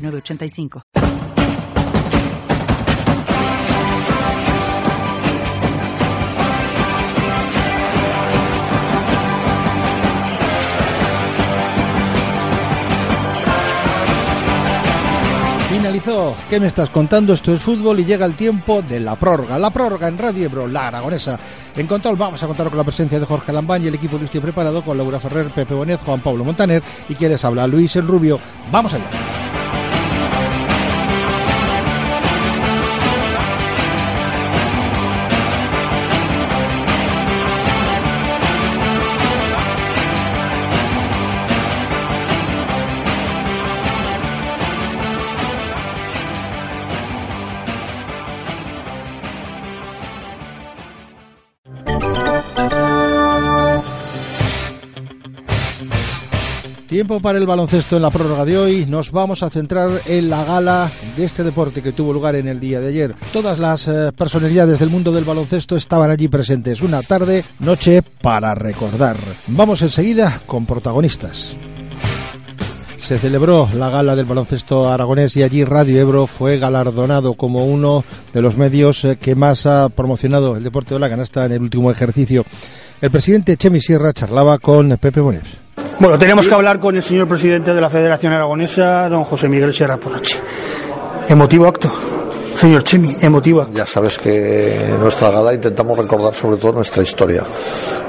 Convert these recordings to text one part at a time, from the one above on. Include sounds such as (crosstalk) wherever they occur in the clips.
985. Finalizó. ¿Qué me estás contando? Esto es fútbol y llega el tiempo de la prórroga. La prórroga en Radio Ebro, la aragonesa. En control vamos a contar con la presencia de Jorge Lambán y el equipo listo y preparado con Laura Ferrer, Pepe Bonet, Juan Pablo Montaner y quieres habla Luis el Rubio. Vamos allá. Tiempo para el baloncesto en la prórroga de hoy. Nos vamos a centrar en la gala de este deporte que tuvo lugar en el día de ayer. Todas las eh, personalidades del mundo del baloncesto estaban allí presentes. Una tarde, noche para recordar. Vamos enseguida con protagonistas. Se celebró la gala del baloncesto aragonés y allí Radio Ebro fue galardonado como uno de los medios eh, que más ha promocionado el deporte de la canasta en el último ejercicio. El presidente Chemi Sierra charlaba con Pepe Bonet. Bueno, tenemos que hablar con el señor presidente de la Federación Aragonesa, don José Miguel Sierra Porroche. Emotivo acto. Señor Chemi, emotiva. Ya sabes que en nuestra gala intentamos recordar sobre todo nuestra historia.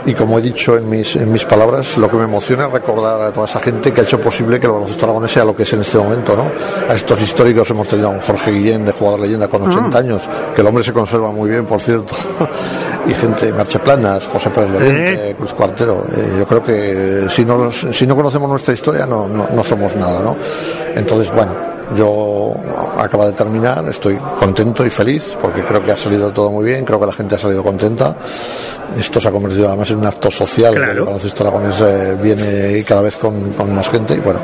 Y como he dicho en mis, en mis palabras, lo que me emociona es recordar a toda esa gente que ha hecho posible que el baloncesto aragonés sea lo que es en este momento, ¿no? A estos históricos hemos tenido a un Jorge Guillén de jugador leyenda con 80 ah. años, que el hombre se conserva muy bien, por cierto. (laughs) y gente, Marcheplanas, José Pérez Lorente, Cruz Cuartero. Eh, yo creo que si no, si no conocemos nuestra historia no, no, no somos nada, ¿no? Entonces, bueno, yo acabo de terminar, estoy contento y feliz porque creo que ha salido todo muy bien, creo que la gente ha salido contenta. Esto se ha convertido además en un acto social. Claro. El baloncesto aragonés eh, viene cada vez con, con más gente y bueno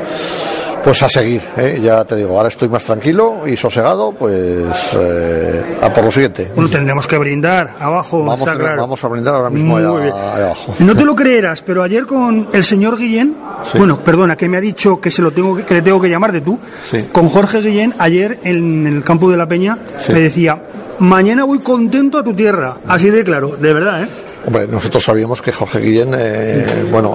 pues a seguir, ¿eh? ya te digo, ahora estoy más tranquilo y sosegado, pues eh, a por lo siguiente. Bueno, tendremos que brindar abajo. Vamos, vamos a brindar ahora mismo allá, abajo. No te lo creerás, pero ayer con el señor Guillén, bueno, perdona, que me ha dicho que se lo tengo que, le tengo que llamar de tú, con Jorge Guillén, ayer en el campo de la Peña, me decía, mañana voy contento a tu tierra, así de claro, de verdad, ¿eh? Hombre, nosotros sabíamos que Jorge Guillén, eh, bueno,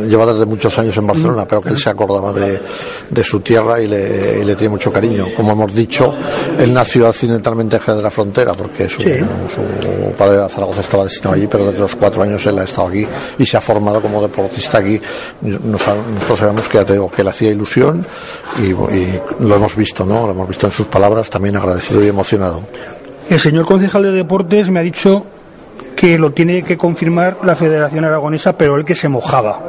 lleva desde muchos años en Barcelona, pero que él se acordaba de, de su tierra y le, le, tiene mucho cariño. Como hemos dicho, él nació accidentalmente en Jerez de la Frontera, porque su, su padre de Zaragoza estaba destinado allí, pero desde los cuatro años él ha estado aquí y se ha formado como deportista aquí. Nosotros sabemos que, que le hacía ilusión y, y lo hemos visto, ¿no? Lo hemos visto en sus palabras, también agradecido y emocionado. El señor concejal de deportes me ha dicho que lo tiene que confirmar la Federación Aragonesa, pero el que se mojaba.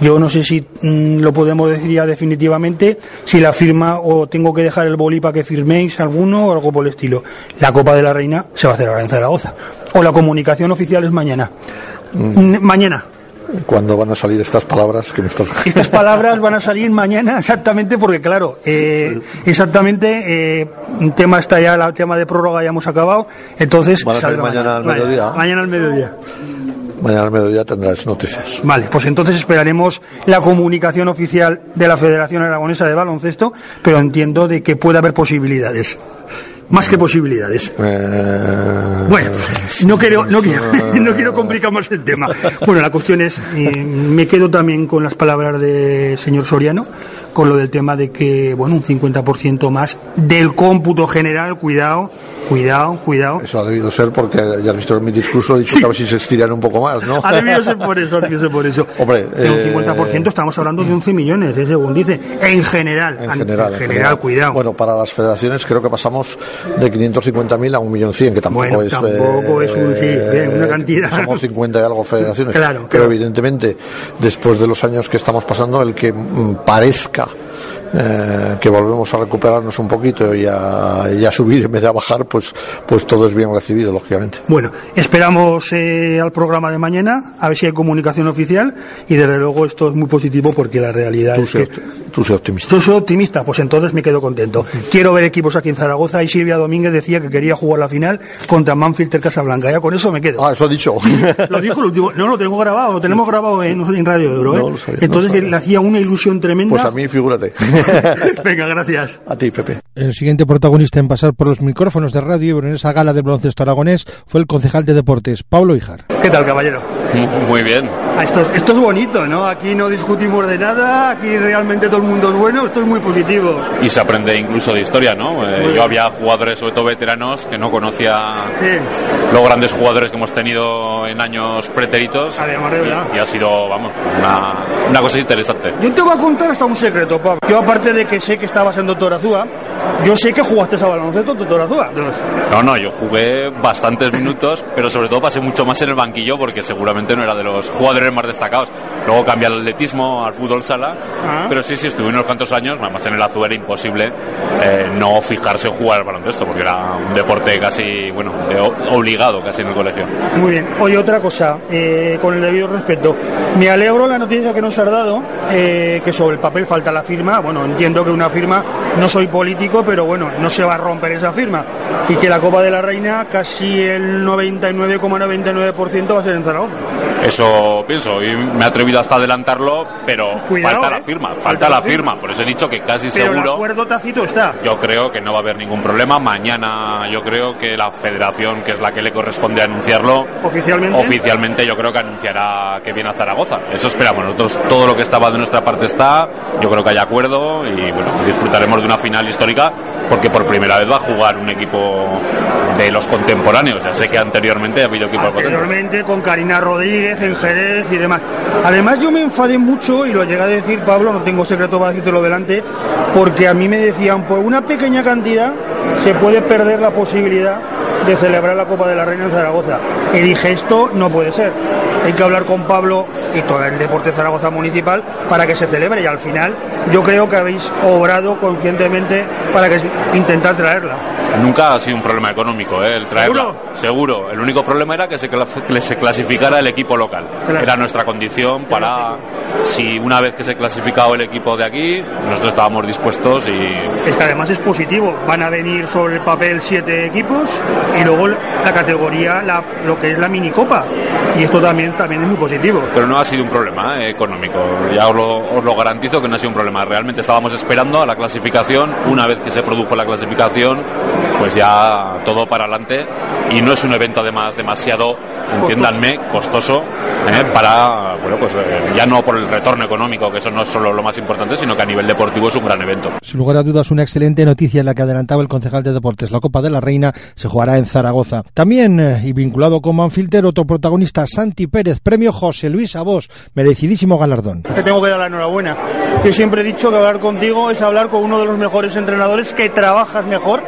Yo no sé si mm, lo podemos decir ya definitivamente, si la firma o tengo que dejar el boli para que firméis alguno o algo por el estilo. La Copa de la Reina se va a hacer ahora en Zaragoza. O la comunicación oficial es mañana. Mm. Mañana. ¿Cuándo van a salir estas palabras que me estás (laughs) Estas palabras van a salir mañana exactamente porque, claro, eh, exactamente, eh, un tema está ya, el tema de prórroga ya hemos acabado, entonces... Van a salir mañana, al mediodía. Mañana al mediodía. Mañana al mediodía tendrás noticias. Vale, pues entonces esperaremos la comunicación oficial de la Federación Aragonesa de Baloncesto, pero entiendo de que puede haber posibilidades más que posibilidades. Eh, bueno, no quiero, no quiero, (laughs) no quiero complicar más el tema. Bueno, la cuestión es, eh, me quedo también con las palabras del señor Soriano con lo del tema de que, bueno, un 50% más del cómputo general, cuidado, cuidado, cuidado. Eso ha debido ser porque ya has visto en mi discurso, he dicho que a ver si se estiran un poco más, ¿no? (laughs) Ha debido ser por eso, ha debido ser por eso. Hombre, eh, un 50% estamos hablando de 11 millones, ¿eh? según dice, en general. En general, en general, cuidado. Bueno, para las federaciones creo que pasamos de 550.000 a 1.100.000, que tampoco bueno, es... Tampoco es un, sí, eh, una cantidad. Somos 50 y algo federaciones. Claro, Pero evidentemente, después de los años que estamos pasando, el que mm, parezca eh, que volvemos a recuperarnos un poquito y a, y a, subir en vez de a bajar, pues, pues todo es bien recibido, lógicamente. Bueno, esperamos eh, al programa de mañana, a ver si hay comunicación oficial y desde luego esto es muy positivo porque la realidad tú es que... Tú sé optimista. Tú soy optimista, pues entonces me quedo contento. Quiero ver equipos aquí en Zaragoza y Silvia Domínguez decía que quería jugar la final contra Manfield Casablanca. Ya con eso me quedo. Ah, eso ha dicho. (laughs) lo dijo el último. No, lo tengo grabado, lo tenemos grabado en, en Radio Ebro. ¿eh? No lo sabía, entonces no lo sabía. le hacía una ilusión tremenda. Pues a mí, figúrate. (laughs) (laughs) Venga, gracias. A ti, Pepe. El siguiente protagonista en pasar por los micrófonos de Radio en esa gala de baloncesto aragonés fue el concejal de deportes, Pablo Ijar. ¿Qué tal, caballero? Muy bien. Ah, Esto, esto es bonito, ¿no? Aquí no discutimos de nada, aquí realmente todo el mundo es bueno, esto es muy positivo. Y se aprende incluso de historia, ¿no? Eh, yo había jugadores, sobre todo veteranos, que no conocía Sí. los grandes jugadores que hemos tenido en años pretéritos. Además. Y, y ha sido, vamos, una, una cosa interesante. Yo te voy a contar hasta un secreto, Pablo. Yo aparte de que sé que estabas en Doctor Azúa, yo sé que jugaste a baloncesto en Doctor Azúa. No, no, yo jugué bastantes minutos, pero sobre todo pasé mucho más en el banquillo porque seguramente no era de los jugadores más destacados. Luego cambié al atletismo, al fútbol sala, Ah. pero sí, sí, estuve unos cuantos años, además en el Azul era imposible eh, no fijarse en jugar al baloncesto porque era un deporte casi, bueno, de obligado casi en el colegio. Muy bien. Oye, otra cosa, eh, con el debido respeto. Me alegro la noticia que nos has dado, eh, que sobre el papel falta la firma. Bueno, entiendo que una firma, no soy político, pero bueno, no se va a romper esa firma. Y que la Copa de la Reina, casi el 99,99% va a ser en Zaragoza. Eso pienso y me he atrevido hasta adelantarlo, pero Cuidado, falta ¿eh? la firma, falta, Falta la firma. firma. Por eso he dicho que casi Pero el seguro. acuerdo tácito está. Yo creo que no va a haber ningún problema. Mañana yo creo que la federación, que es la que le corresponde anunciarlo, Oficialmente. oficialmente yo creo que anunciará que viene a Zaragoza. Eso esperamos. Nosotros todo lo que estaba de nuestra parte está. Yo creo que hay acuerdo y bueno, disfrutaremos de una final histórica porque por primera vez va a jugar un equipo de los contemporáneos. Ya sé que anteriormente ha habido equipos. Anteriormente con Karina Rodríguez en Jerez y demás. Además yo me enfadé mucho y lo llegué a decir Pablo, no tengo secreto para decírtelo delante, porque a mí me decían por una pequeña cantidad se puede perder la posibilidad de celebrar la Copa de la Reina en Zaragoza. Y dije esto no puede ser. Hay que hablar con Pablo y todo el deporte Zaragoza Municipal para que se celebre y al final yo creo que habéis obrado conscientemente para que intentar traerla. Nunca ha sido un problema económico, ¿eh? el traerla. ¿Seguro? Seguro. El único problema era que se, que se clasificara el equipo local. Claro. Era nuestra condición para, si una vez que se clasificado el equipo de aquí, nosotros estábamos dispuestos y Es que además es positivo. Van a venir sobre el papel siete equipos y luego la categoría, la, lo que es la minicopa. Y esto también, también es muy positivo. pero no ha sido un problema ¿eh? económico. Ya os lo, os lo garantizo que no ha sido un problema. Realmente estábamos esperando a la clasificación. Una vez que se produjo la clasificación, pues ya todo para adelante. Y no es un evento además demasiado, entiéndanme, costoso ¿eh? para, bueno, pues eh, ya no por el retorno económico, que eso no es solo lo más importante, sino que a nivel deportivo es un gran evento. Sin lugar a dudas, una excelente noticia en la que adelantaba el concejal de deportes. La Copa de la Reina se jugará en Zaragoza. También, eh, y vinculado con Manfilter, otro protagonista, Santi Pérez, premio José Luis Abos, merecidísimo galardón. Te tengo que dar la enhorabuena. Yo siempre he dicho que hablar contigo es hablar con uno de los mejores entrenadores que trabajas mejor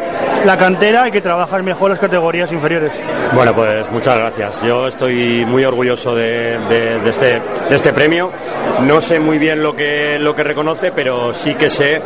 la cantera y que trabajas mejor las categorías inferiores. Bueno, pues muchas gracias. Yo estoy muy orgulloso este, de este premio. No sé muy bien lo que, reconoce, pero sí que sé eh,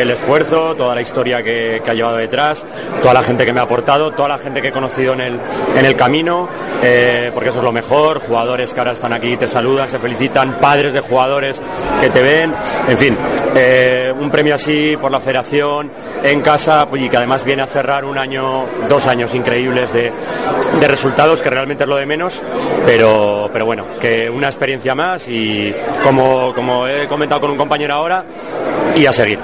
el esfuerzo, toda la historia que, ha llevado detrás, toda la gente que me ha aportado, toda la gente que he conocido en el, camino, eh, porque eso es lo mejor. Jugadores que ahora están aquí te saludan, se felicitan, padres de jugadores que te ven. En fin, eh, un premio así por la federación en casa pues, y que además viene a cerrar un año, dos años increíbles de, resultados, que realmente lo de menos, pero, pero bueno, que una experiencia más y como, como he comentado con un compañero ahora, y a seguir.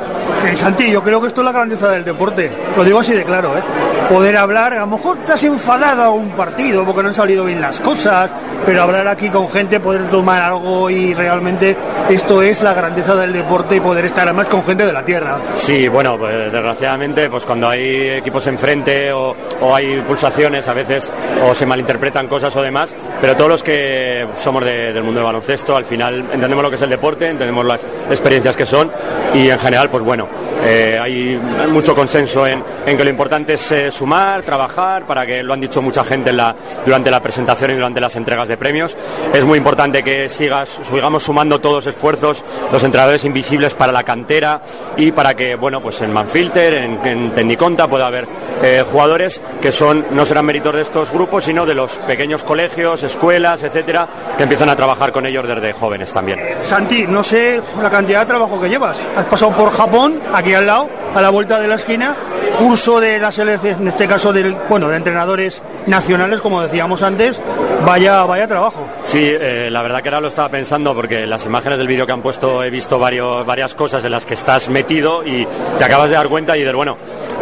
Eh, Santi, yo creo que esto es la grandeza del deporte. Lo digo así de claro, ¿eh? Poder hablar, a lo mejor estás enfadado a un partido porque no han salido bien las cosas, pero hablar aquí con gente, poder tomar algo y realmente esto es la grandeza del deporte y poder estar además con gente de la tierra. Sí, bueno, pues desgraciadamente, pues cuando hay equipos enfrente o, hay pulsaciones, a veces o se malinterpretan cosas o demás, pero todos los que somos de- del mundo del baloncesto, al final entendemos lo que es el deporte, entendemos las experiencias que son y en general, pues bueno, bueno, eh, hay mucho consenso en, que lo importante es eh, sumar, trabajar, para que lo han dicho mucha gente la, durante la presentación y durante las entregas de premios. Es muy importante que sigas, sigamos sumando todos los esfuerzos, los entrenadores invisibles para la cantera y para que, bueno, pues en Manfilter, en, en Tecniconta pueda haber eh, jugadores que son, no serán méritos de estos grupos, sino de los pequeños colegios, escuelas, etcétera, que empiezan a trabajar con ellos desde jóvenes también. Santi, no sé la cantidad de trabajo que llevas. Has pasado por Japón, aquí al lado, a la vuelta de la esquina, curso de la selección, en este caso del, bueno, de entrenadores nacionales, como decíamos antes, vaya, vaya trabajo. Sí, eh, la verdad que ahora lo estaba pensando porque las imágenes del vídeo que han puesto he visto varios, varias cosas en las que estás metido y te acabas de dar cuenta y de bueno,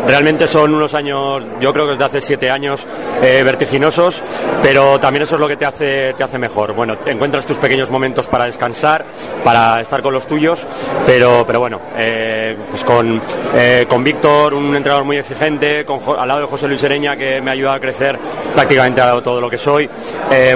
realmente son unos años, yo creo que desde hace siete años, eh, vertiginosos, pero también eso es lo que te hace, te hace mejor. Bueno, encuentras tus pequeños momentos para descansar, para estar con los tuyos, pero, pero bueno, eh, pues con, eh, con Víctor, un entrenador muy exigente, con, al lado de José Luis Ereña, que me ha ayudado a crecer prácticamente a todo lo que soy,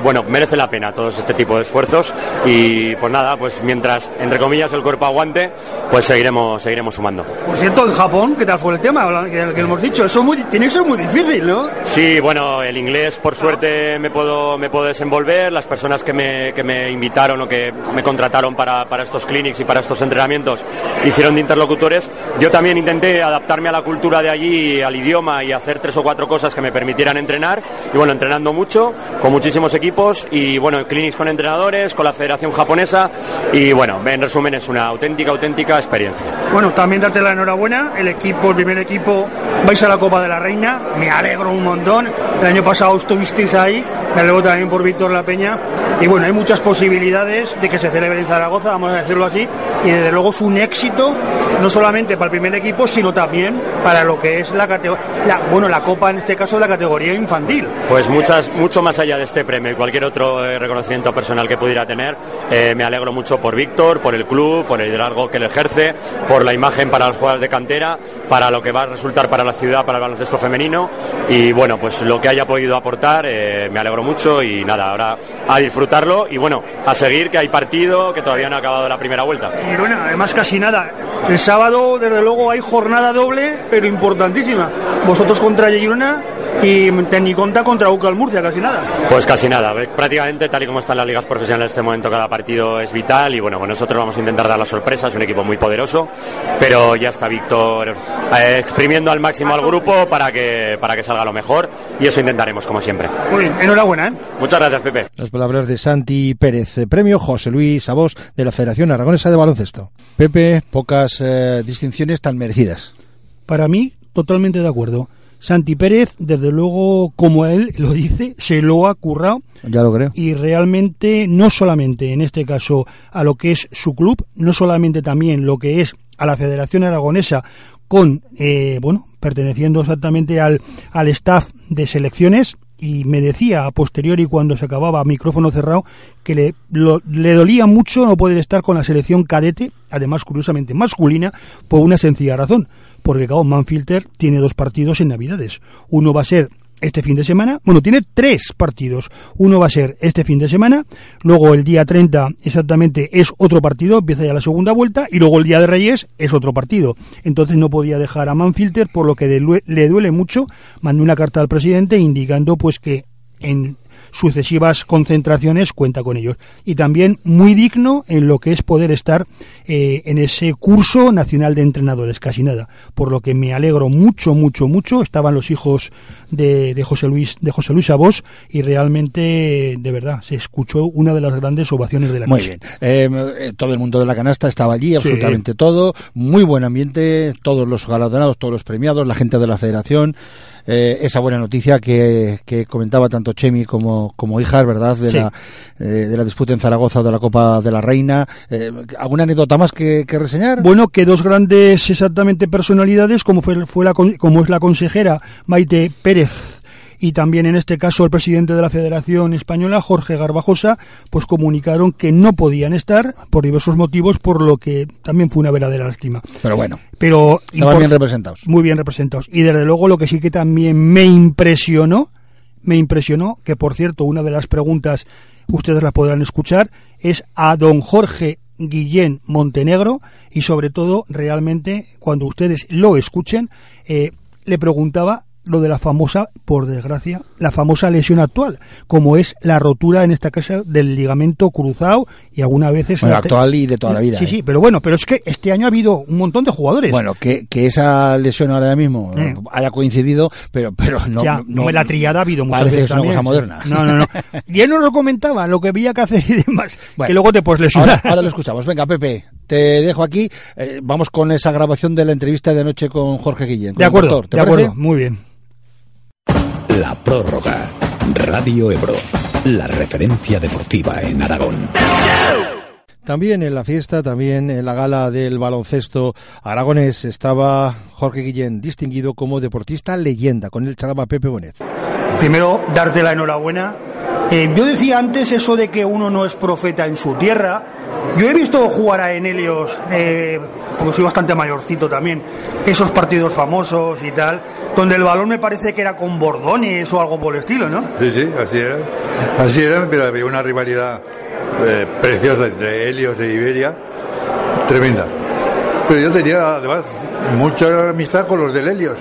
bueno, merece la pena todos este tipo de esfuerzos y pues nada, pues mientras, entre comillas, el cuerpo aguante, pues seguiremos, seguiremos sumando. Por cierto, en Japón, ¿qué tal fue el tema? Que, que hemos dicho, eso muy, tiene que ser muy difícil, ¿no? Sí, bueno, el inglés por suerte me puedo, me puedo desenvolver. Las personas que me, que me invitaron o que me contrataron para, para estos clinics y para estos entrenamientos hicieron de interlocutores. Yo también intenté adaptarme a la cultura de allí, al idioma y hacer tres o cuatro cosas que me permitieran entrenar. Y bueno, entrenando mucho, con muchísimos equipos y bueno, clinics con entrenadores, con la Federación Japonesa. Y bueno, en resumen es una auténtica, auténtica experiencia. Bueno, también darte la enhorabuena. El equipo, el primer equipo, vais a la Copa de la Reina. Me alegro un montón. El año pasado estuvisteis ahí. Me alegro también por Víctor La Peña. Y bueno, hay muchas posibilidades de que se celebre en Zaragoza, vamos a decirlo así. Y desde luego es un éxito, no solamente para el primer equipo, sino también para lo que es la categoría, bueno, la Copa en este caso, la categoría infantil. Pues muchas, mucho más allá de este premio y cualquier otro eh, reconocimiento personal que pudiera tener, eh, me alegro mucho por Víctor, por el club, por el liderazgo que le ejerce, por la imagen para los jugadores de cantera, para lo que va a resultar para la ciudad, para el baloncesto femenino. Y bueno, pues lo que haya podido aportar, eh, me alegro mucho y nada, ahora a disfrutarlo y bueno, a seguir que hay partido, que todavía no ha acabado la primera vuelta. Y bueno, además casi nada. El sábado, desde luego, hay jornada doble, pero importantísima. Vosotros contra Girona y Tecniconta contra Ucal Murcia, casi nada. Pues casi nada. Prácticamente, tal y como están las ligas profesionales en este momento, cada partido es vital y bueno, pues nosotros vamos a intentar dar la sorpresa. Es un equipo muy poderoso, pero ya está Víctor eh, exprimiendo al máximo al grupo para que, para que salga lo mejor y eso intentaremos, como siempre. Muy bien, enhorabuena. ¿eh? Muchas gracias, Pepe. Las palabras de Santi Pérez, premio José Luis Abos de la Federación Aragonesa de Baloncesto. Pepe, pocas eh, distinciones tan merecidas. Para mí, totalmente de acuerdo. Santi Pérez, desde luego, como él lo dice, se lo ha currado. Ya lo creo. Y realmente, no solamente en este caso a lo que es su club, no solamente también lo que es a la Federación Aragonesa con, eh, bueno, perteneciendo exactamente al, al staff de selecciones, y me decía a posteriori cuando se acababa micrófono cerrado que le, le dolía mucho no poder estar con la selección cadete, además curiosamente masculina, por una sencilla razón, porque claro, Manfilter tiene dos partidos en Navidades. Uno va a ser este fin de semana. Bueno, tiene tres partidos. Uno va a ser este fin de semana, luego el día 30 exactamente es otro partido, empieza ya la segunda vuelta, y luego el día de Reyes es otro partido. Entonces no podía dejar a Manfilter, por lo que le duele mucho. Mandó una carta al presidente indicando pues que en sucesivas concentraciones cuenta con ellos. Y también muy digno en lo que es poder estar eh, en ese curso nacional de entrenadores, casi nada. Por lo que me alegro mucho, mucho, mucho. Estaban los hijos de, de José Luis, de José Luis Abos y realmente, de verdad, se escuchó una de las grandes ovaciones de la Muy bien. Eh, eh, todo el mundo de la canasta estaba allí, absolutamente todo. Muy buen ambiente, todos los galardonados, todos los premiados, la gente de la federación. Eh, esa buena noticia que, que, comentaba tanto Chemi como, como Hijas, ¿verdad? De, la, eh, de la disputa en Zaragoza de la Copa de la Reina. Eh, ¿Alguna anécdota más que, que, reseñar? Bueno, que dos grandes exactamente personalidades, como, fue, fue la, como es la consejera Maite Pérez y también en este caso el presidente de la Federación Española, Jorge Garbajosa, pues comunicaron que no podían estar por diversos motivos, por lo que también fue una verdadera lástima. Pero bueno, pero estaban bien representados. Muy bien representados. Y desde luego lo que sí que también me impresionó, me impresionó, que por cierto, una de las preguntas ustedes la podrán escuchar, es a don Jorge Guillén Montenegro y sobre todo realmente cuando ustedes lo escuchen eh, le preguntaba lo de la famosa, por desgracia, la famosa lesión actual, como es la rotura en esta casa del ligamento cruzado y algunas veces... Bueno, actual y de toda la vida. Sí, ¿eh? sí, pero bueno, pero es que este año ha habido un montón de jugadores. Bueno, que, que esa lesión ahora mismo Eh. haya coincidido, pero pero no... ya, no, la triada ha habido muchas parece que es una también. cosa moderna. No, no, no. (laughs) Y él nos lo comentaba, lo que había que hacer y demás, Bueno, que luego te puedes lesionar. Ahora, ahora lo escuchamos. Venga, Pepe, te dejo aquí. Eh, vamos con esa grabación de la entrevista de anoche con Jorge Guillén. con de acuerdo, doctor, ¿te de parece? acuerdo, muy bien. La prórroga. Radio Ebro. La referencia deportiva en Aragón. También en la fiesta, también en la gala del baloncesto aragonés estaba Jorge Guillén, distinguido como deportista leyenda, con el charaba Pepe Bonet. Primero, darte la enhorabuena. Eh, yo decía antes eso de que uno no es profeta en su tierra. Yo he visto jugar a Enelios, eh, porque soy bastante mayorcito también, esos partidos famosos y tal, donde el balón me parece que era con bordones o algo por el estilo, ¿no? Sí, sí, así era. Así era, pero había una rivalidad eh, preciosa entre Helios e Iberia, tremenda. Pero yo tenía además mucha amistad con los del Helios.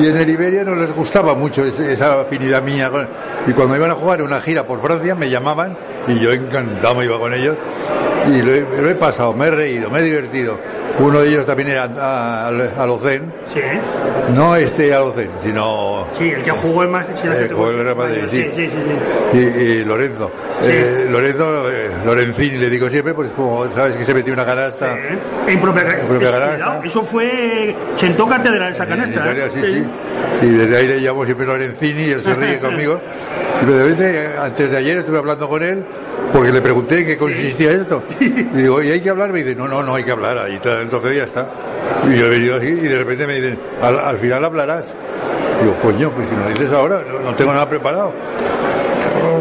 Y en el Iberia no les gustaba mucho esa afinidad mía. Y cuando iban a jugar una gira por Francia me llamaban y yo encantado me iba con ellos. Y lo he, lo he pasado, me he reído, me he divertido. Uno de ellos también era a- al- Alocén, Sí, no este Alocén, sino sí, el que jugó en más... sí, el Eh, que- jugó el Madrid, sí, sí. sí, sí, sí. y, y Lorenzo. Sí. Eh, Lorenzo, eh, Lorenzini le digo siempre, pues como sabes que se metió una canasta. Eh, En propia, En propia es- canasta. cuidado, Eso fue... Sentó cátedra esa en canasta. Italia, ¿eh? sí, sí. Y desde ahí le llamo siempre Lorenzini y él se ríe (laughs) conmigo. Y de repente, eh, antes de ayer estuve hablando con él porque le pregunté en qué consistía esto. (laughs) Y digo, ¿y hay que hablar? Me dice, no, no, no hay que hablar. Ahí está, entonces ya está. Y yo he venido así y de repente me dicen, al, al final hablarás. Digo, coño, pues si me lo dices ahora, no, no tengo nada preparado.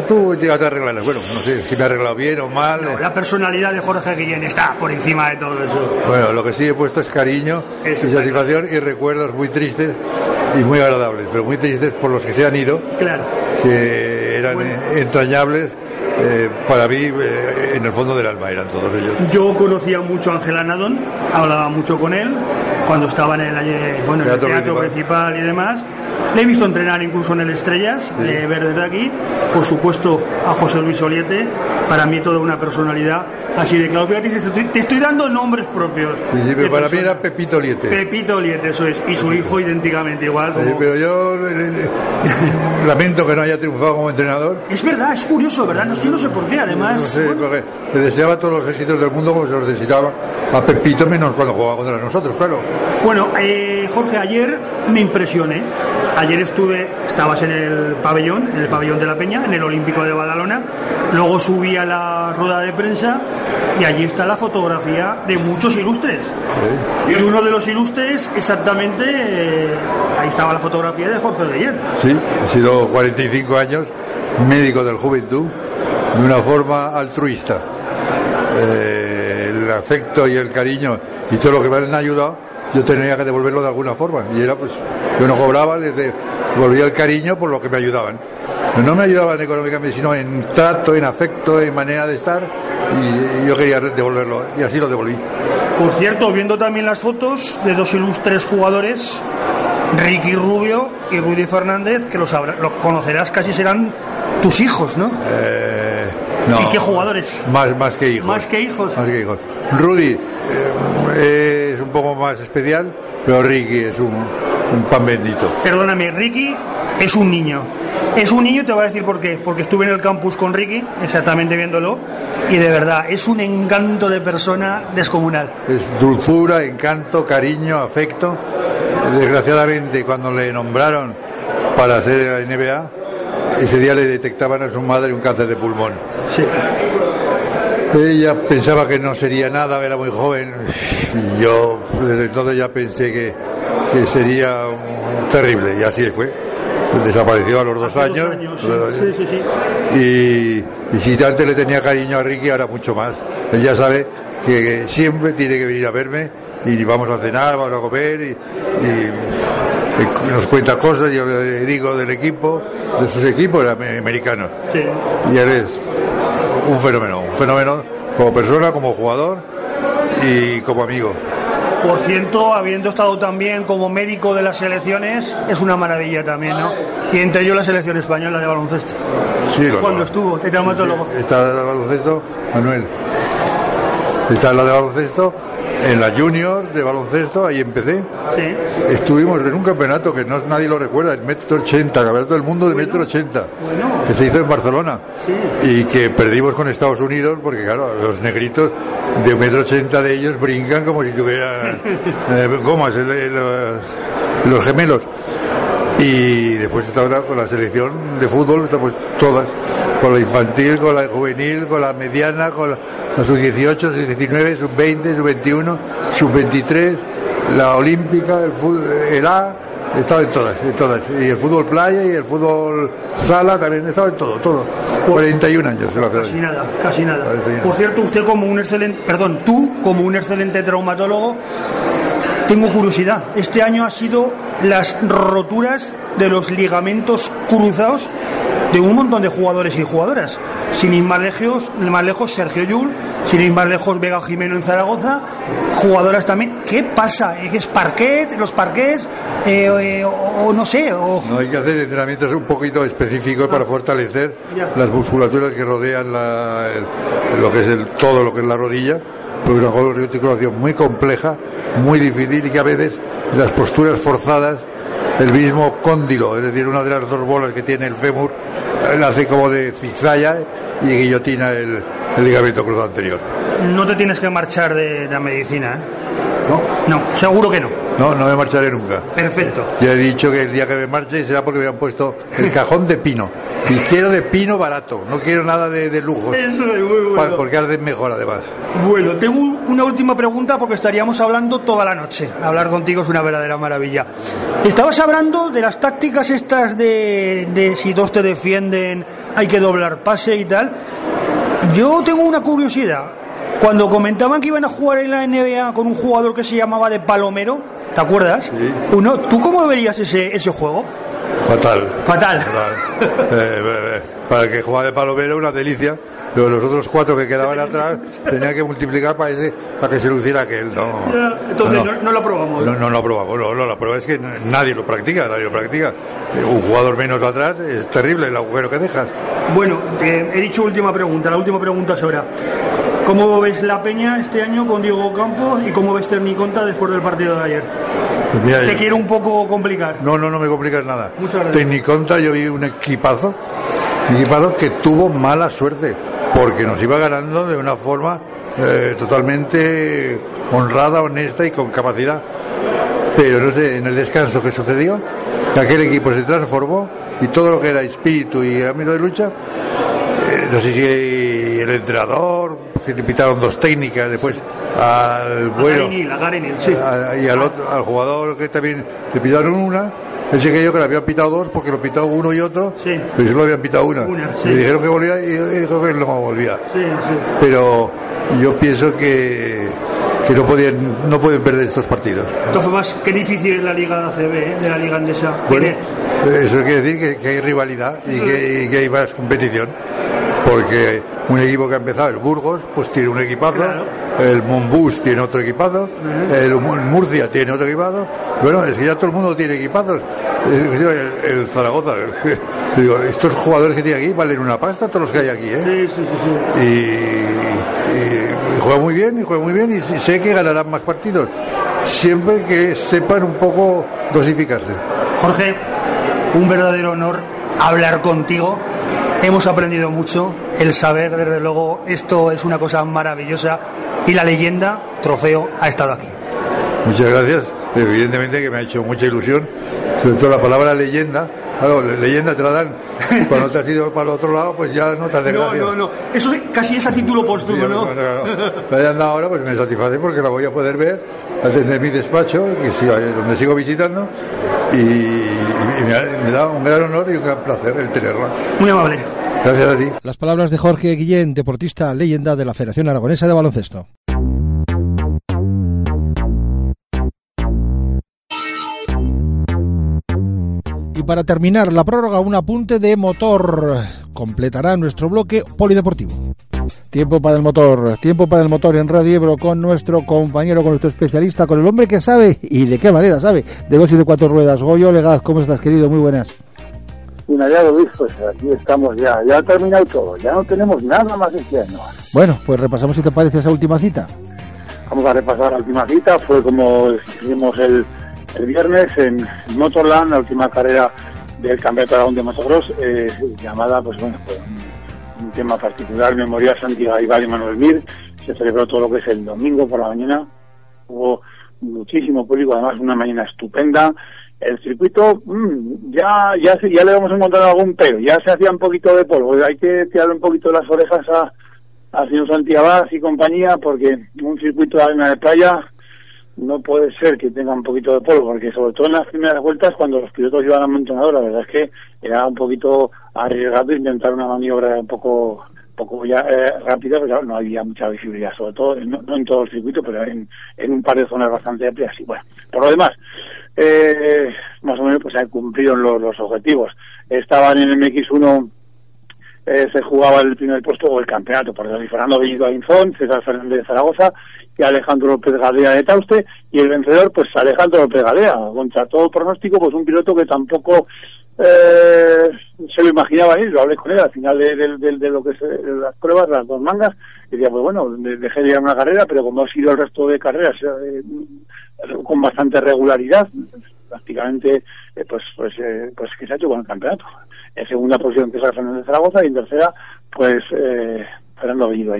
Tú ya te arreglarás. Bueno, no sé si me he arreglado bien o mal. No, la personalidad de Jorge Guillén está por encima de todo eso. Bueno, lo que sí he puesto es cariño Eso y satisfacción y recuerdos muy tristes y muy agradables, pero muy tristes por los que se han ido, Claro. que eran Bueno. entrañables eh, para mí eh, en el fondo del alma, eran todos ellos. Yo conocía mucho a Ángel Anadón, hablaba mucho con él cuando estaba en el, eh, bueno, en el Teatro teatro principal. principal. y demás. Le he visto entrenar incluso en el Estrellas, de ver desde aquí. Por supuesto, a José Luis Oliete, para mí toda una personalidad así de claro. Fíjate, te estoy, te estoy dando nombres propios. Sí, sí, pero para mí era Pepito Liete. Pepito Oliete, eso es, y su hijo idénticamente igual. Sí, como- pero yo eh, eh, (laughs) lamento que no haya triunfado como entrenador. Es verdad, es curioso, ¿verdad? No, yo no sé por qué, además. No sé, bueno, porque le deseaba todos los éxitos del mundo como se los deseaba a Pepito, menos cuando jugaba contra nosotros, claro. Bueno, eh, Jorge, ayer me impresioné. Ayer estuve, estabas en el pabellón, en el pabellón de la Peña, en el Olímpico de Badalona. Luego subí a la rueda de prensa y allí está la fotografía de muchos ilustres. Y uno de los ilustres, exactamente, eh, ahí estaba la fotografía de Jorge de ayer. Sí, he sido 45 años médico del juventud de una forma altruista. Eh, el afecto y el cariño y todo lo que me han ayudado, yo tenía que devolverlo de alguna forma. Y era pues, yo no cobraba, les devolvía el cariño por lo que me ayudaban. No me ayudaban económicamente, sino en trato, en afecto, en manera de estar. Y yo quería devolverlo, y así lo devolví. Por cierto, viendo también las fotos de dos ilustres jugadores, Ricky Rubio y Rudy Fernández, que los, habrá- los conocerás casi serán tus hijos, ¿no? Eh, no. ¿Y qué jugadores? Más, más que hijos. Más que hijos. Más que hijos. Rudy eh, es un poco más especial, pero Ricky es un, un pan bendito. Perdóname, Ricky es un niño. Es un niño y te voy a decir por qué. Porque estuve en el campus con Ricky, exactamente viéndolo, y de verdad, es un encanto de persona descomunal. Es dulzura, encanto, cariño, afecto. Desgraciadamente, cuando le nombraron para hacer la NBA, ese día le detectaban a su madre un cáncer de pulmón. Sí. Ella pensaba que no sería nada, era muy joven, y yo desde entonces ya pensé que, que sería terrible, y así fue. Desapareció a los dos años. sí, sí, sí, sí. Y, y si antes le tenía cariño a Ricky, ahora mucho más. Él ya sabe que siempre tiene que venir a verme y vamos a cenar, vamos a comer y, nos cuenta cosas, yo le digo del equipo, de sus equipos era- americanos. Sí. Y él es un fenómeno, un fenómeno como persona, como jugador y como amigo. Por cierto, habiendo estado también como médico de las selecciones, es una maravilla también, ¿no? Y entre ellos la selección española de baloncesto. Sí, Cuando estuvo, de traumatólogo. Está la de baloncesto, Manuel. Está la de baloncesto, en la Junior de baloncesto, ahí empecé. Sí. Estuvimos en un campeonato que no nadie lo recuerda, el metro 80, campeonato del mundo de metro 80, que se hizo en Barcelona. Y que perdimos con Estados Unidos, porque claro, los negritos de un metro 80 de ellos brincan como si tuvieran (laughs) eh, gomas, el- el- los, los gemelos. Y después está ahora con la selección de fútbol, estamos todas, con la infantil, con la juvenil, con la mediana, con la, la sub-18, sub-19, sub-20, sub-21, sub-23, la olímpica, el, fútbol, el A, he estado en todas, en todas. Y el fútbol playa y el fútbol sala también he estado en todo, todo. 41 años de la Casi nada, casi nada. 41. Por cierto, usted como un excelente, perdón, tú como un excelente traumatólogo, tengo curiosidad. Este año ha sido las roturas de los ligamentos cruzados de un montón de jugadores y jugadoras. Sin ir más lejos, más lejos Sergio Yul, sin ir más lejos Vega Jimeno en Zaragoza, jugadoras también. ¿Qué pasa? ¿Es que es parquet, los parquets, eh, eh, o, o no sé, o No hay que hacer entrenamientos un poquito específicos para fortalecer Ya. las musculaturas que rodean la- el- lo que es el, todo lo que es la rodilla, una muy compleja, muy difícil y que a veces las posturas forzadas, el mismo cóndilo, es decir, una de las dos bolas que tiene el fémur, él hace como de cizalla y guillotina el, el ligamento cruzado anterior. no te tienes que marchar de la medicina? ¿eh? ¿No? No, seguro que no. No, no me marcharé nunca. Perfecto. Ya he dicho que el día que me marche será porque me han puesto el cajón de pino. Y quiero de pino barato, no quiero nada de, de lujo. Eso es muy bueno. Porque hace mejor además. Bueno, tengo una última pregunta porque estaríamos hablando toda la noche. Hablar contigo es una verdadera maravilla. Estabas hablando de las tácticas estas de, de si dos te defienden, hay que doblar pase y tal. Yo tengo una curiosidad. Cuando comentaban que iban a jugar en la NBA con un jugador que se llamaba de Palomero, ¿te acuerdas? Uno, ¿Tú cómo verías ese, ese juego? Fatal. Fatal. Fatal. (laughs) Eh, eh, eh, para el que juega de palomero, una delicia. Pero los otros cuatro que quedaban (laughs) atrás tenía que multiplicar para, ese, para que se luciera aquel. No, Entonces no, no lo probamos. No, no lo probamos, no, no, la prueba es que nadie lo practica, nadie lo practica. Un jugador menos atrás es terrible el agujero que dejas. Bueno, eh, he dicho última pregunta, la última pregunta es ahora. ¿Cómo ves la Peña este año con Diego Campos y cómo ves Terniconta después del partido de ayer? Pues mira, Te yo- quiero un poco complicar. No, no, no me complicas nada. Muchas gracias. Tecniconta yo vi un equipazo, un equipazo que tuvo mala suerte, porque nos iba ganando de una forma eh, totalmente honrada, honesta y con capacidad. Pero no sé, en el descanso que sucedió, que aquel equipo se transformó y todo lo que era espíritu y ámbito de lucha, eh, no sé si el entrenador, que le pitaron dos técnicas, después al bueno. A sí. A- y al, otro, al jugador que también le pitaron una, él se creyó que le habían pitado dos porque lo pitó uno y otro, Sí. pero solo habían pitado una. Una, sí. Le dijeron que volvía y dijo que no volvía. Pero yo pienso que, que no, podían, no pueden perder estos partidos. De todas formas, qué difícil es la Liga de ACB, ¿eh? de la Liga Andesa. Bueno, eso quiere decir que, que hay rivalidad y que, y que hay más competición. Porque un equipo que ha empezado, el Burgos, pues tiene un equipazo, Claro. el Monbus tiene otro equipazo, el Mu- Murcia tiene otro equipazo. Bueno, es que ya todo el mundo tiene equipazos. Eh, El, el Zaragoza, digo, estos jugadores que tiene aquí valen una pasta, todos los que hay aquí, ¿eh? Sí, sí, sí, sí. y, y- y juega muy bien, y juega muy bien, y sé que ganarán más partidos, siempre que sepan un poco dosificarse. Jorge, un verdadero honor hablar contigo. Hemos aprendido mucho, el saber, desde luego, esto es una cosa maravillosa y la leyenda, trofeo, ha estado aquí. Muchas gracias, evidentemente que me ha hecho mucha ilusión, sobre todo la palabra leyenda, claro, le- leyenda te la dan, cuando te has ido para el otro lado, pues ya no te hace (laughs) No, no, no, eso casi es a título póstumo, ¿no? No, no, no. La hayan dado ahora, pues me satisface porque la voy a poder ver tener mi despacho, que sigo- donde sigo visitando, y, y me, me da un gran honor y un gran placer el tenerla. Muy amable. Gracias a ti. Las palabras de Jorge Guillén, deportista leyenda de la Federación Aragonesa de Baloncesto. Y para terminar la prórroga, un apunte de motor. Completará nuestro bloque polideportivo. Tiempo para el motor, tiempo para el motor en Radio Ebro con nuestro compañero, con nuestro especialista, con el hombre que sabe y de qué manera sabe de dos y de cuatro ruedas. Goyo Legaz, ¿cómo estás, querido? Muy buenas. Una ya lo pues aquí estamos ya, ya ha terminado todo, ya no tenemos nada más este año. Bueno, pues repasamos si te parece esa última cita. Vamos a repasar la última cita, fue como hicimos el, el viernes en Motorland, la última carrera del Campeonato Aragón de Motocross, eh, llamada, pues bueno, pues, un, tema particular, Memorial Santiago y Manuel Mir, se celebró todo lo que es el domingo por la mañana, hubo muchísimo público, además una mañana estupenda, el circuito mm, ya ya ya le vamos a encontrar algún pero, ya se hacía un poquito de polvo, hay que tirarle un poquito las orejas a, a señor Santiago y compañía, porque un circuito de arena de playa no puede ser que tenga un poquito de polvo, porque sobre todo en las primeras vueltas, cuando los pilotos iban amontonados, la verdad es que era un poquito arriesgado intentar una maniobra un poco poco ya eh, rápida, pero no había mucha visibilidad, sobre todo, no, en todo el circuito, pero en, en un par de zonas bastante amplias. Y bueno, por lo demás, eh, más o menos pues se cumplieron los, los objetivos. Estaban en el MX1 eh, se jugaba el primer puesto o el campeonato por Fernando Bellido Ainzón, César Fernández de Zaragoza y Alejandro López Galea de Tauste y el vencedor pues Alejandro López Galea, contra todo pronóstico pues un piloto que tampoco eh, se lo imaginaba ir, lo hablé con él al final de, lo que es las pruebas, las dos mangas, y decía pues bueno, dejé de ir a una carrera, pero como ha sido el resto de carreras eh, con bastante regularidad, prácticamente pues pues pues que se ha hecho con el campeonato en segunda posición César Fernández de Zaragoza y en tercera pues eh, Fernando Bellido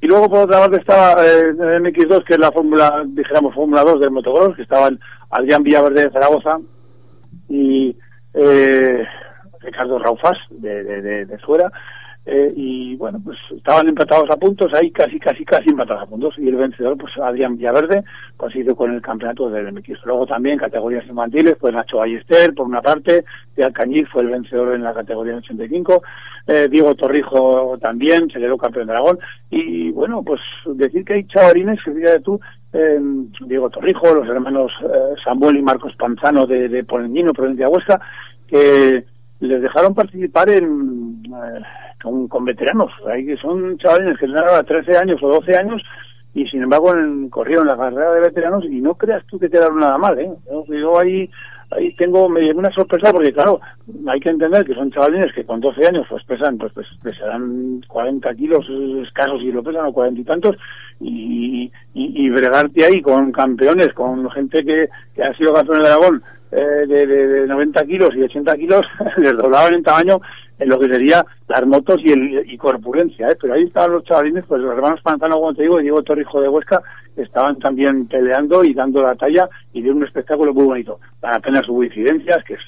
Y luego por otra parte estaba eh, el MX2, que es la fórmula, dijéramos Fórmula 2 del motocross, que estaban Adrián Villaverde de Zaragoza y eh, Ricardo Raufas de, de, de, de fuera eh, y bueno, pues estaban empatados a puntos, ahí casi, casi, casi empatados a puntos, y el vencedor, pues Adrián Villaverde, hizo con el campeonato del MX. Luego también categorías infantiles, pues Nacho Ballester, por una parte, de Alcañiz fue el vencedor en la categoría 85, eh, Diego Torrijo también, se quedó campeón de Aragón, y bueno, pues decir que hay chavarines, que fíjate tú, eh, Diego Torrijo, los hermanos eh, Samuel y Marcos Panzano de, de Poleñino, provincia de Huesca, que les dejaron participar en eh, con, veteranos, hay que son chavales que tienen ahora 13 años o 12 años y sin embargo corrieron la carrera de veteranos y no creas tú que quedaron nada mal, ¿eh? Yo, ahí ahí tengo me una sorpresa porque claro hay que entender que son chavalines que con 12 años pues pesan pues, pues pesarán 40 kilos escasos y lo pesan o 40 y tantos y, y, y bregarte ahí con campeones con gente que, que ha sido campeón de Aragón eh, de, de, de, 90 kilos y 80 kilos (laughs) les doblaban en tamaño en lo que sería las motos y, el, y corpulencia, ¿eh? pero ahí estaban los chavalines, pues los hermanos Pantano, como te digo, y Diego Torrijo de Huesca, estaban también peleando y dando la talla y dieron un espectáculo muy bonito. Apenas hubo incidencias, que es,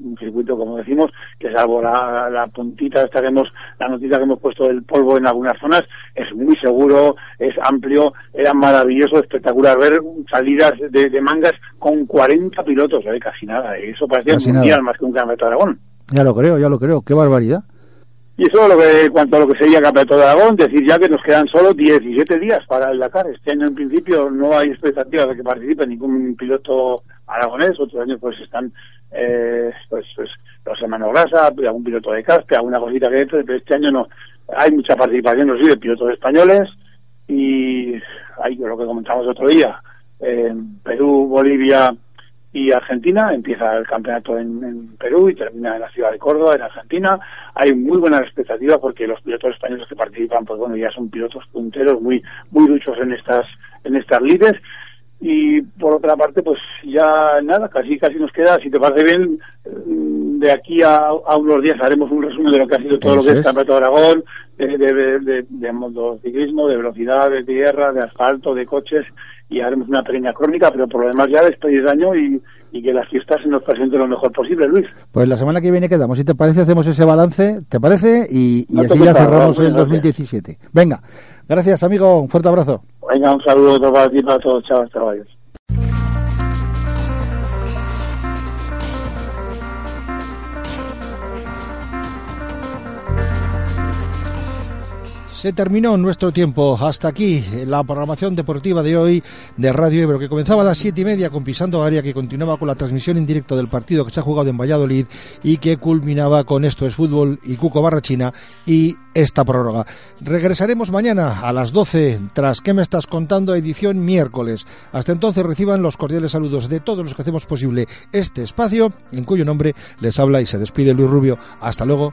un circuito, como decimos, que salvo la, la puntita esta que hemos, la notita que hemos puesto del polvo en algunas zonas, es muy seguro, es amplio, era maravilloso, espectacular ver salidas de, de mangas con 40 pilotos, ¿eh? casi nada, eso parecía un mundial más que un campeonato de Aragón. Ya lo creo, ya lo creo. Qué barbaridad. Y eso lo que, cuanto a lo que sería Campeonato de Aragón, decir ya que nos quedan solo 17 días para el Dakar. Este año en principio no hay expectativas de que participe ningún piloto aragonés. Otros años pues están eh, pues, pues los hermanos Grasa, algún piloto de Caspe, alguna cosita que dentro, pero este año no. Hay mucha participación, no sí, de pilotos españoles y hay lo que comentamos otro día. Perú, Bolivia, y Argentina. Empieza el campeonato en, Perú y termina en la ciudad de Córdoba, en Argentina. Hay muy buena expectativa porque los pilotos españoles que participan, pues bueno, ya son pilotos punteros muy muy duchos en estas en estas lides. Y por otra parte, pues ya nada, casi casi nos queda, si te parece bien, mm, de aquí a, unos días haremos un resumen de lo que ha sido todo lo que es Campeonato de Aragón, de, de, de, de motociclismo, de velocidad, de tierra, de asfalto, de coches y haremos una pequeña crónica, pero por lo demás ya despedir el año y, que las fiestas se nos presenten lo mejor posible, Luis. Pues la semana que viene quedamos, si te parece, hacemos ese balance, ¿te parece? Y, así ya cerramos el 2017. Venga, gracias amigo, un fuerte abrazo. Venga, un saludo para ti para todos, chao, hasta Se terminó nuestro tiempo. Hasta aquí la programación deportiva de hoy de Radio Ebro, que comenzaba a las siete y media con Pisando Área, que continuaba con la transmisión en directo del partido que se ha jugado en Valladolid y que culminaba con Esto es Fútbol y Cuco Barrachina y esta prórroga. Regresaremos mañana a las 12 tras ¿Qué me estás contando? edición miércoles. Hasta entonces reciban los cordiales saludos de todos los que hacemos posible este espacio, en cuyo nombre les habla y se despide Luis Rubio. Hasta luego.